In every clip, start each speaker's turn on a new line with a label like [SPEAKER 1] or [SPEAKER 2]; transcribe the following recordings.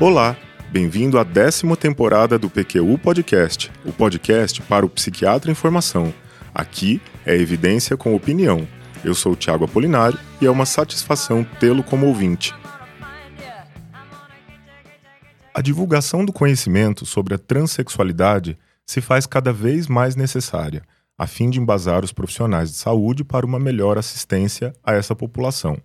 [SPEAKER 1] Olá, bem-vindo à décima temporada do PQU Podcast, o podcast para o psiquiatra em formação. Aqui é evidência com opinião. Eu sou o Tiago Apolinário e é uma satisfação tê-lo como ouvinte. A divulgação do conhecimento sobre a transexualidade se faz cada vez mais necessária, a fim de embasar os profissionais de saúde para uma melhor assistência a essa população.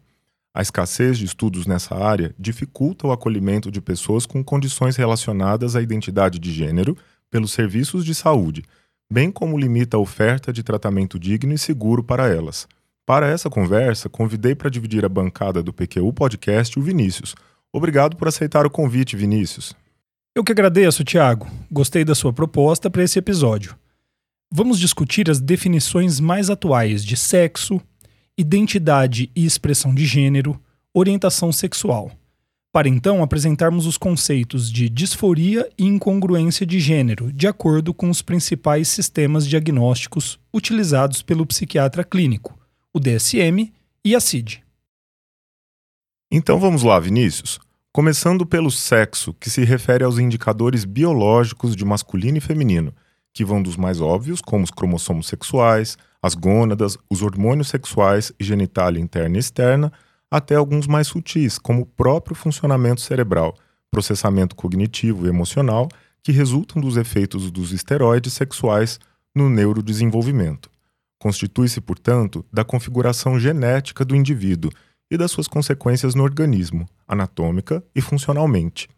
[SPEAKER 1] A escassez de estudos nessa área dificulta o acolhimento de pessoas com condições relacionadas à identidade de gênero pelos serviços de saúde, bem como limita a oferta de tratamento digno e seguro para elas. Para essa conversa, convidei para dividir a bancada do PQU Podcast o Vinícius. Obrigado por aceitar o convite, Vinícius.
[SPEAKER 2] Eu que agradeço, Tiago. Gostei da sua proposta para esse episódio. Vamos discutir as definições mais atuais de sexo, identidade e expressão de gênero, orientação sexual, para então apresentarmos os conceitos de disforia e incongruência de gênero, de acordo com os principais sistemas diagnósticos utilizados pelo psiquiatra clínico, o DSM e a CID.
[SPEAKER 1] Então vamos lá, Vinícius. Começando pelo sexo, que se refere aos indicadores biológicos de masculino e feminino, que vão dos mais óbvios, como os cromossomos sexuais, as gônadas, os hormônios sexuais e genitália interna e externa, até alguns mais sutis, como o próprio funcionamento cerebral, processamento cognitivo e emocional, que resultam dos efeitos dos esteroides sexuais no neurodesenvolvimento. Constitui-se, portanto, da configuração genética do indivíduo e das suas consequências no organismo, anatômica e funcionalmente.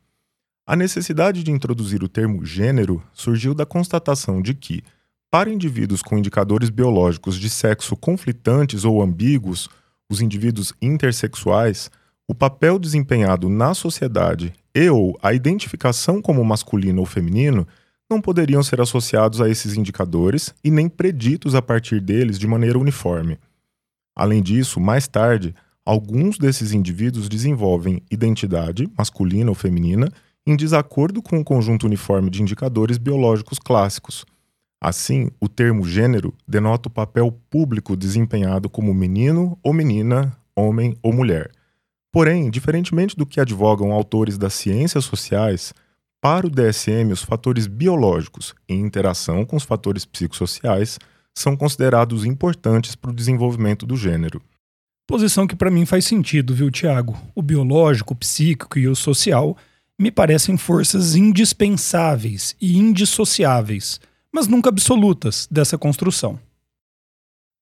[SPEAKER 1] A necessidade de introduzir o termo gênero surgiu da constatação de que, para indivíduos com indicadores biológicos de sexo conflitantes ou ambíguos, os indivíduos intersexuais, o papel desempenhado na sociedade e ou a identificação como masculino ou feminino não poderiam ser associados a esses indicadores e nem preditos a partir deles de maneira uniforme. Além disso, mais tarde, alguns desses indivíduos desenvolvem identidade, masculina ou feminina, em desacordo com o conjunto uniforme de indicadores biológicos clássicos, Assim, o termo gênero denota o papel público desempenhado como menino ou menina, homem ou mulher. Porém, diferentemente do que advogam autores das ciências sociais, para o DSM, os fatores biológicos, em interação com os fatores psicossociais, são considerados importantes para o desenvolvimento do gênero.
[SPEAKER 2] Posição que para mim faz sentido, viu, Tiago? O biológico, o psíquico e o social me parecem forças indispensáveis e indissociáveis mas nunca absolutas, dessa construção.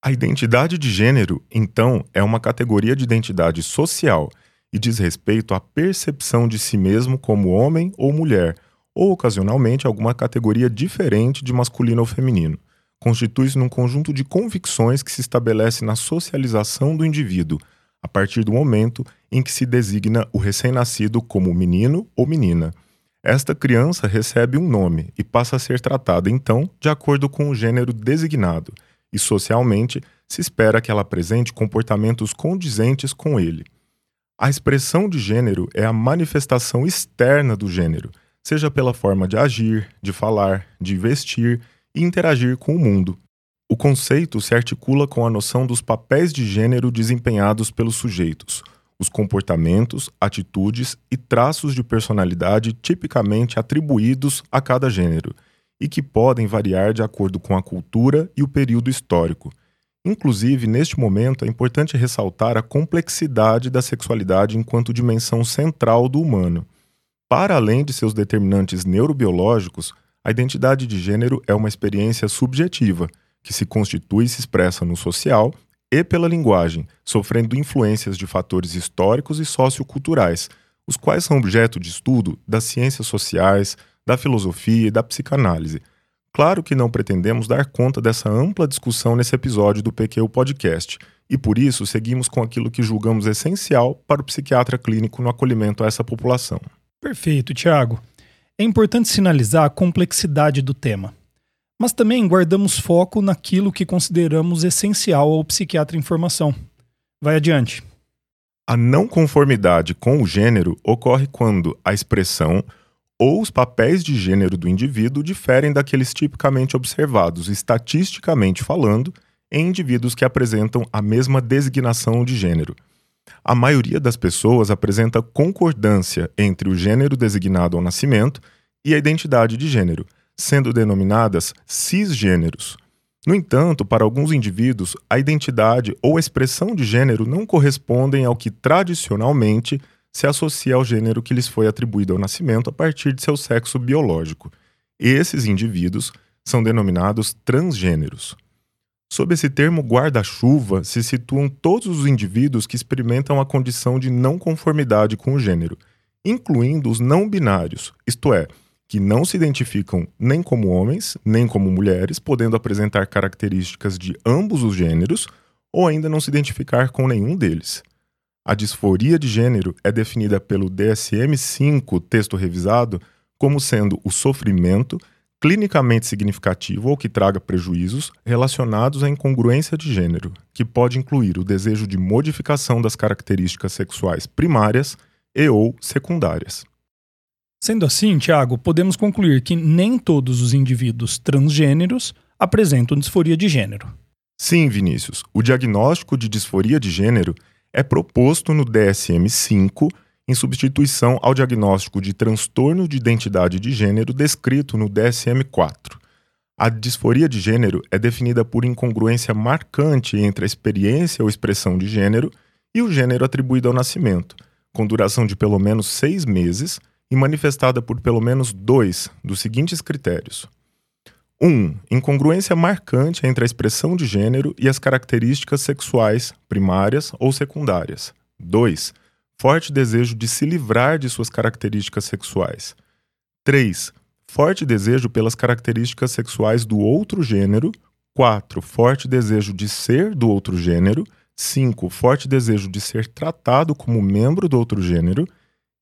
[SPEAKER 1] A identidade de gênero, então, é uma categoria de identidade social e diz respeito à percepção de si mesmo como homem ou mulher, ou ocasionalmente alguma categoria diferente de masculino ou feminino. Constitui-se num conjunto de convicções que se estabelece na socialização do indivíduo, a partir do momento em que se designa o recém-nascido como menino ou menina esta criança recebe um nome e passa a ser tratada, então, de acordo com o gênero designado, e socialmente se espera que ela apresente comportamentos condizentes com ele. A expressão de gênero é a manifestação externa do gênero, seja pela forma de agir, de falar, de vestir e interagir com o mundo. O conceito se articula com a noção dos papéis de gênero desempenhados pelos sujeitos, os comportamentos, atitudes e traços de personalidade tipicamente atribuídos a cada gênero e que podem variar de acordo com a cultura e o período histórico. Inclusive, neste momento, é importante ressaltar a complexidade da sexualidade enquanto dimensão central do humano. Para além de seus determinantes neurobiológicos, a identidade de gênero é uma experiência subjetiva, que se constitui e se expressa no social e pela linguagem, sofrendo influências de fatores históricos e socioculturais, os quais são objeto de estudo das ciências sociais, da filosofia e da psicanálise. Claro que não pretendemos dar conta dessa ampla discussão nesse episódio do PQ Podcast, e por isso seguimos com aquilo que julgamos essencial para o psiquiatra clínico no acolhimento a essa população.
[SPEAKER 2] Perfeito, Tiago. É importante sinalizar a complexidade do tema mas também guardamos foco naquilo que consideramos essencial ao psiquiatra em formação. Vai adiante.
[SPEAKER 1] A não conformidade com o gênero ocorre quando a expressão ou os papéis de gênero do indivíduo diferem daqueles tipicamente observados, estatisticamente falando, em indivíduos que apresentam a mesma designação de gênero. A maioria das pessoas apresenta concordância entre o gênero designado ao nascimento e a identidade de gênero, sendo denominadas cisgêneros. No entanto, para alguns indivíduos, a identidade ou a expressão de gênero não correspondem ao que tradicionalmente se associa ao gênero que lhes foi atribuído ao nascimento a partir de seu sexo biológico. Esses indivíduos são denominados transgêneros. Sob esse termo guarda-chuva se situam todos os indivíduos que experimentam a condição de não conformidade com o gênero, incluindo os não binários, isto é, que não se identificam nem como homens, nem como mulheres, podendo apresentar características de ambos os gêneros, ou ainda não se identificar com nenhum deles. A disforia de gênero é definida pelo DSM-5, texto revisado, como sendo o sofrimento clinicamente significativo ou que traga prejuízos relacionados à incongruência de gênero, que pode incluir o desejo de modificação das características sexuais primárias e ou secundárias.
[SPEAKER 2] Sendo assim, Tiago, podemos concluir que nem todos os indivíduos transgêneros apresentam disforia de gênero.
[SPEAKER 1] Sim, Vinícius. O diagnóstico de disforia de gênero é proposto no DSM-5 em substituição ao diagnóstico de transtorno de identidade de gênero descrito no DSM-4. A disforia de gênero é definida por incongruência marcante entre a experiência ou expressão de gênero e o gênero atribuído ao nascimento, com duração de pelo menos seis meses e manifestada por pelo menos dois dos seguintes critérios. 1. Um, incongruência marcante entre a expressão de gênero e as características sexuais primárias ou secundárias. 2. Forte desejo de se livrar de suas características sexuais. 3. Forte desejo pelas características sexuais do outro gênero. 4. Forte desejo de ser do outro gênero. 5. Forte desejo de ser tratado como membro do outro gênero.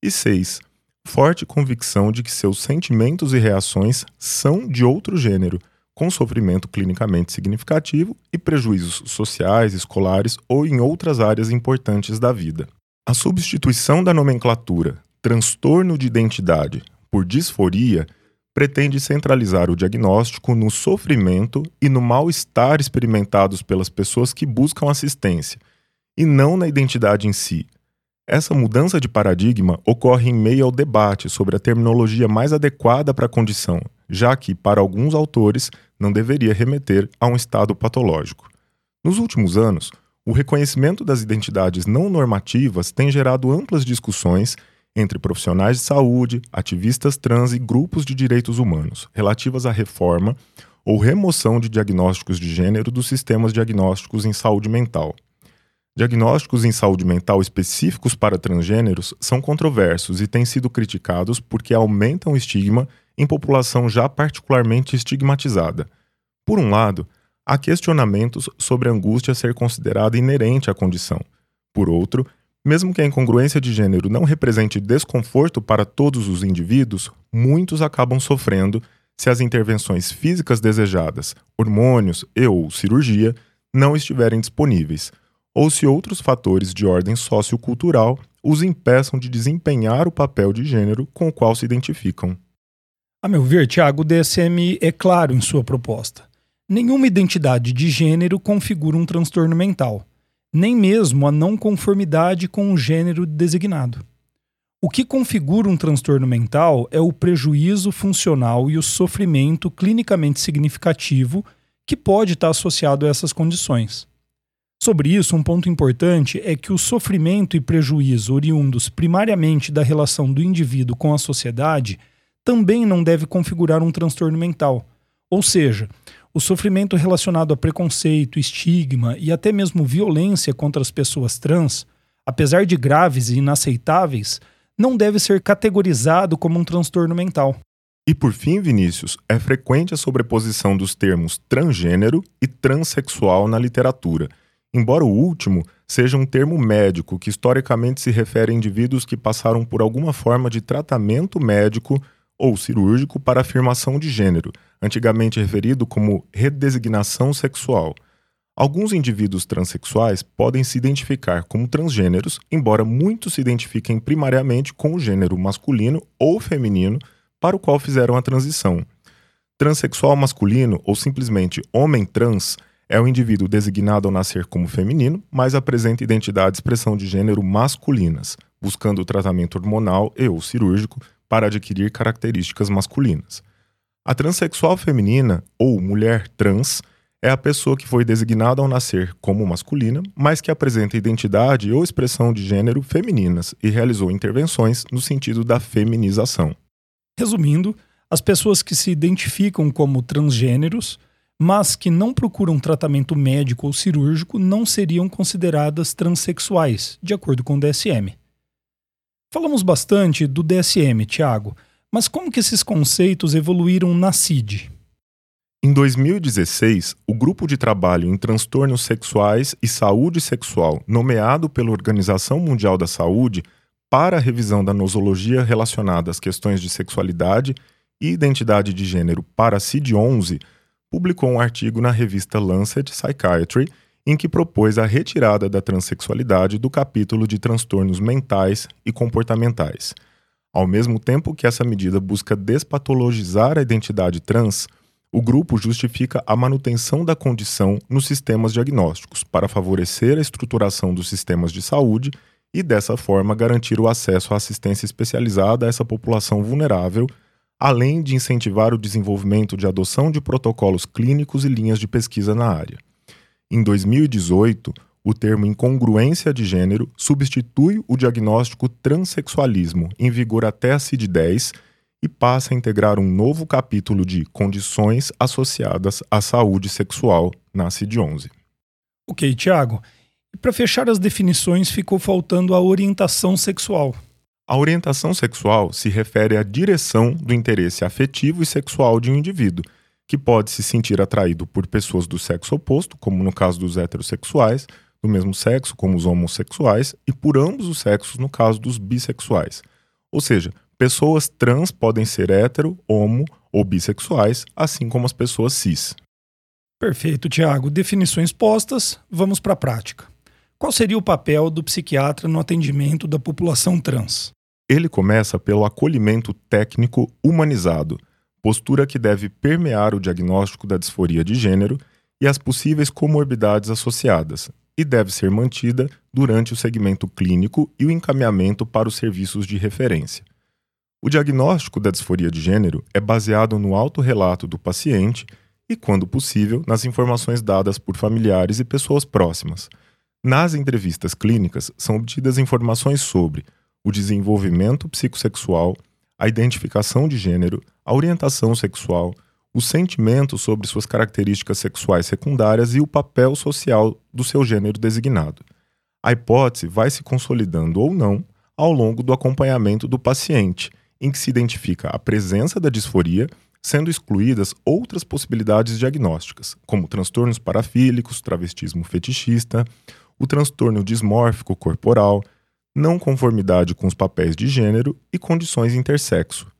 [SPEAKER 1] E 6 forte convicção de que seus sentimentos e reações são de outro gênero, com sofrimento clinicamente significativo e prejuízos sociais, escolares ou em outras áreas importantes da vida. A substituição da nomenclatura transtorno de identidade por disforia pretende centralizar o diagnóstico no sofrimento e no mal-estar experimentados pelas pessoas que buscam assistência, e não na identidade em si, essa mudança de paradigma ocorre em meio ao debate sobre a terminologia mais adequada para a condição, já que, para alguns autores, não deveria remeter a um estado patológico. Nos últimos anos, o reconhecimento das identidades não normativas tem gerado amplas discussões entre profissionais de saúde, ativistas trans e grupos de direitos humanos relativas à reforma ou remoção de diagnósticos de gênero dos sistemas diagnósticos em saúde mental. Diagnósticos em saúde mental específicos para transgêneros são controversos e têm sido criticados porque aumentam o estigma em população já particularmente estigmatizada. Por um lado, há questionamentos sobre a angústia ser considerada inerente à condição. Por outro, mesmo que a incongruência de gênero não represente desconforto para todos os indivíduos, muitos acabam sofrendo se as intervenções físicas desejadas, hormônios e ou cirurgia, não estiverem disponíveis ou se outros fatores de ordem sociocultural os impeçam de desempenhar o papel de gênero com o qual se identificam.
[SPEAKER 2] A meu ver, Tiago, o DSM é claro em sua proposta. Nenhuma identidade de gênero configura um transtorno mental, nem mesmo a não conformidade com o gênero designado. O que configura um transtorno mental é o prejuízo funcional e o sofrimento clinicamente significativo que pode estar associado a essas condições. Sobre isso, um ponto importante é que o sofrimento e prejuízo oriundos primariamente da relação do indivíduo com a sociedade também não deve configurar um transtorno mental. Ou seja, o sofrimento relacionado a preconceito, estigma e até mesmo violência contra as pessoas trans, apesar de graves e inaceitáveis, não deve ser categorizado como um transtorno mental.
[SPEAKER 1] E por fim, Vinícius, é frequente a sobreposição dos termos transgênero e transexual na literatura embora o último seja um termo médico que historicamente se refere a indivíduos que passaram por alguma forma de tratamento médico ou cirúrgico para afirmação de gênero, antigamente referido como redesignação sexual. Alguns indivíduos transexuais podem se identificar como transgêneros, embora muitos se identifiquem primariamente com o gênero masculino ou feminino para o qual fizeram a transição. Transsexual masculino ou simplesmente homem trans é o indivíduo designado ao nascer como feminino, mas apresenta identidade e expressão de gênero masculinas, buscando tratamento hormonal e ou cirúrgico para adquirir características masculinas. A transexual feminina, ou mulher trans, é a pessoa que foi designada ao nascer como masculina, mas que apresenta identidade ou expressão de gênero femininas e realizou intervenções no sentido da feminização.
[SPEAKER 2] Resumindo, as pessoas que se identificam como transgêneros mas que não procuram tratamento médico ou cirúrgico não seriam consideradas transexuais, de acordo com o DSM. Falamos bastante do DSM, Tiago, mas como que esses conceitos evoluíram na CID?
[SPEAKER 1] Em 2016, o Grupo de Trabalho em Transtornos Sexuais e Saúde Sexual, nomeado pela Organização Mundial da Saúde para a revisão da nosologia relacionada às questões de sexualidade e identidade de gênero para a CID-11, publicou um artigo na revista Lancet Psychiatry em que propôs a retirada da transexualidade do capítulo de transtornos mentais e comportamentais. Ao mesmo tempo que essa medida busca despatologizar a identidade trans, o grupo justifica a manutenção da condição nos sistemas diagnósticos para favorecer a estruturação dos sistemas de saúde e, dessa forma, garantir o acesso à assistência especializada a essa população vulnerável além de incentivar o desenvolvimento de adoção de protocolos clínicos e linhas de pesquisa na área. Em 2018, o termo incongruência de gênero substitui o diagnóstico transexualismo, em vigor até a CID-10, e passa a integrar um novo capítulo de condições associadas à saúde sexual na CID-11.
[SPEAKER 2] Ok, Tiago. E para fechar as definições, ficou faltando a orientação sexual.
[SPEAKER 1] A orientação sexual se refere à direção do interesse afetivo e sexual de um indivíduo, que pode se sentir atraído por pessoas do sexo oposto, como no caso dos heterossexuais, do mesmo sexo, como os homossexuais, e por ambos os sexos, no caso dos bissexuais. Ou seja, pessoas trans podem ser hetero, homo ou bissexuais, assim como as pessoas cis.
[SPEAKER 2] Perfeito, Tiago. Definições postas, vamos para a prática. Qual seria o papel do psiquiatra no atendimento da população trans?
[SPEAKER 1] Ele começa pelo acolhimento técnico humanizado, postura que deve permear o diagnóstico da disforia de gênero e as possíveis comorbidades associadas, e deve ser mantida durante o segmento clínico e o encaminhamento para os serviços de referência. O diagnóstico da disforia de gênero é baseado no autorrelato do paciente e, quando possível, nas informações dadas por familiares e pessoas próximas. Nas entrevistas clínicas, são obtidas informações sobre o desenvolvimento psicossexual, a identificação de gênero, a orientação sexual, os sentimentos sobre suas características sexuais secundárias e o papel social do seu gênero designado. A hipótese vai se consolidando ou não ao longo do acompanhamento do paciente, em que se identifica a presença da disforia, sendo excluídas outras possibilidades diagnósticas, como transtornos parafílicos, travestismo fetichista, o transtorno dismórfico corporal, não conformidade com os papéis de gênero e condições intersexo.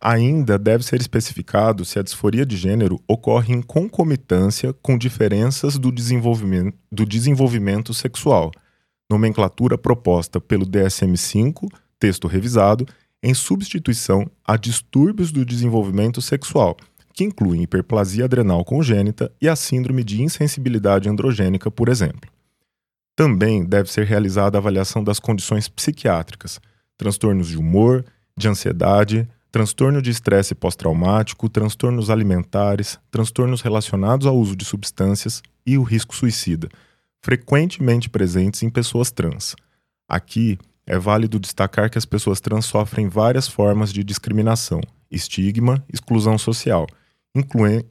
[SPEAKER 1] Ainda deve ser especificado se a disforia de gênero ocorre em concomitância com diferenças do desenvolvimento, do desenvolvimento sexual, nomenclatura proposta pelo DSM-5, texto revisado, em substituição a distúrbios do desenvolvimento sexual, que incluem hiperplasia adrenal congênita e a síndrome de insensibilidade androgênica, por exemplo. Também deve ser realizada a avaliação das condições psiquiátricas, transtornos de humor, de ansiedade, transtorno de estresse pós-traumático, transtornos alimentares, transtornos relacionados ao uso de substâncias e o risco suicida, frequentemente presentes em pessoas trans. Aqui é válido destacar que as pessoas trans sofrem várias formas de discriminação, estigma, exclusão social,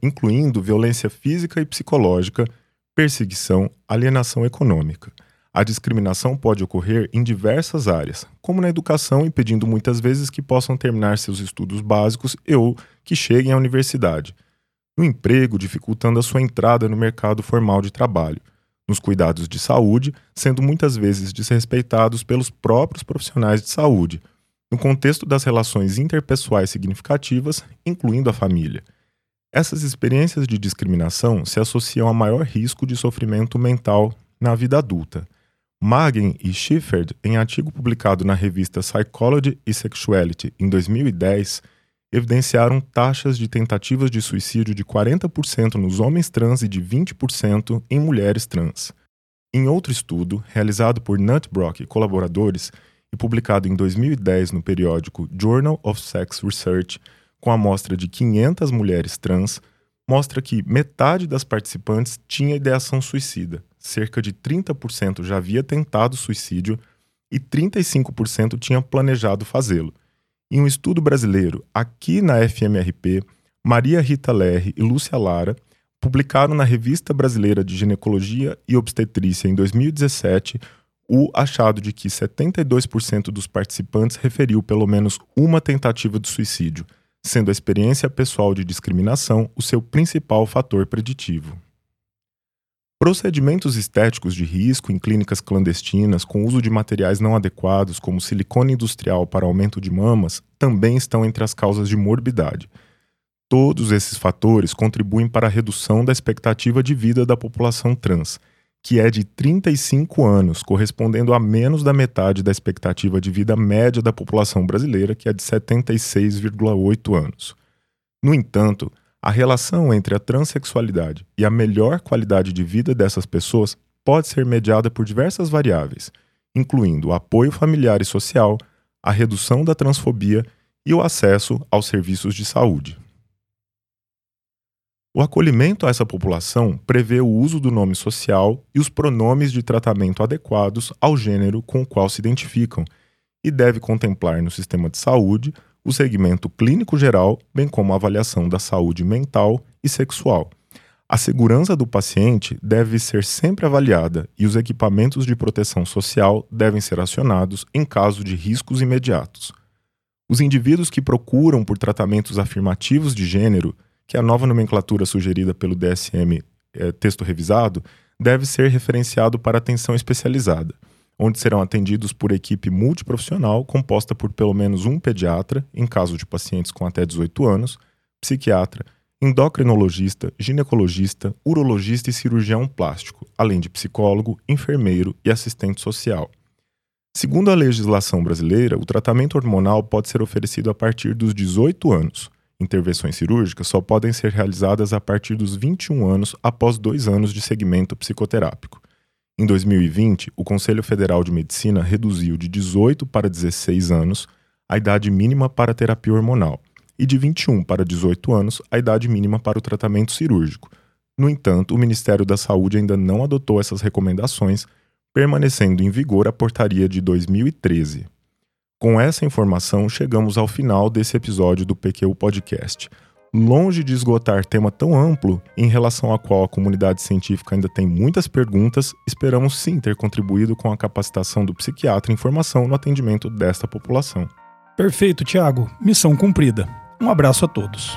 [SPEAKER 1] incluindo violência física e psicológica perseguição, alienação econômica. A discriminação pode ocorrer em diversas áreas, como na educação, impedindo muitas vezes que possam terminar seus estudos básicos e ou que cheguem à universidade. No emprego, dificultando a sua entrada no mercado formal de trabalho. Nos cuidados de saúde, sendo muitas vezes desrespeitados pelos próprios profissionais de saúde. No contexto das relações interpessoais significativas, incluindo a família essas experiências de discriminação se associam a maior risco de sofrimento mental na vida adulta. Magen e Schiffert, em artigo publicado na revista Psychology e Sexuality em 2010, evidenciaram taxas de tentativas de suicídio de 40% nos homens trans e de 20% em mulheres trans. Em outro estudo, realizado por Nutbrock e colaboradores e publicado em 2010 no periódico Journal of Sex Research, com a amostra de 500 mulheres trans, mostra que metade das participantes tinha ideação suicida, cerca de 30% já havia tentado suicídio e 35% tinha planejado fazê-lo. Em um estudo brasileiro, aqui na FMRP, Maria Rita Lerre e Lúcia Lara publicaram na Revista Brasileira de Ginecologia e Obstetrícia em 2017 o achado de que 72% dos participantes referiu pelo menos uma tentativa de suicídio, sendo a experiência pessoal de discriminação o seu principal fator preditivo. Procedimentos estéticos de risco em clínicas clandestinas com uso de materiais não adequados, como silicone industrial para aumento de mamas, também estão entre as causas de morbidade. Todos esses fatores contribuem para a redução da expectativa de vida da população trans, que é de 35 anos, correspondendo a menos da metade da expectativa de vida média da população brasileira, que é de 76,8 anos. No entanto, a relação entre a transexualidade e a melhor qualidade de vida dessas pessoas pode ser mediada por diversas variáveis, incluindo o apoio familiar e social, a redução da transfobia e o acesso aos serviços de saúde. O acolhimento a essa população prevê o uso do nome social e os pronomes de tratamento adequados ao gênero com o qual se identificam e deve contemplar no sistema de saúde o segmento clínico geral, bem como a avaliação da saúde mental e sexual. A segurança do paciente deve ser sempre avaliada e os equipamentos de proteção social devem ser acionados em caso de riscos imediatos. Os indivíduos que procuram por tratamentos afirmativos de gênero, que a nova nomenclatura sugerida pelo DSM é, texto revisado, deve ser referenciado para atenção especializada onde serão atendidos por equipe multiprofissional composta por pelo menos um pediatra, em caso de pacientes com até 18 anos, psiquiatra, endocrinologista, ginecologista, urologista e cirurgião plástico, além de psicólogo, enfermeiro e assistente social. Segundo a legislação brasileira, o tratamento hormonal pode ser oferecido a partir dos 18 anos. Intervenções cirúrgicas só podem ser realizadas a partir dos 21 anos após dois anos de segmento psicoterápico. Em 2020, o Conselho Federal de Medicina reduziu de 18 para 16 anos a idade mínima para terapia hormonal e de 21 para 18 anos a idade mínima para o tratamento cirúrgico. No entanto, o Ministério da Saúde ainda não adotou essas recomendações, permanecendo em vigor a portaria de 2013. Com essa informação, chegamos ao final desse episódio do PQ Podcast longe de esgotar tema tão amplo em relação ao qual a comunidade científica ainda tem muitas perguntas, esperamos sim ter contribuído com a capacitação do psiquiatra em formação no atendimento desta população.
[SPEAKER 2] Perfeito, Tiago. Missão cumprida. Um abraço a todos.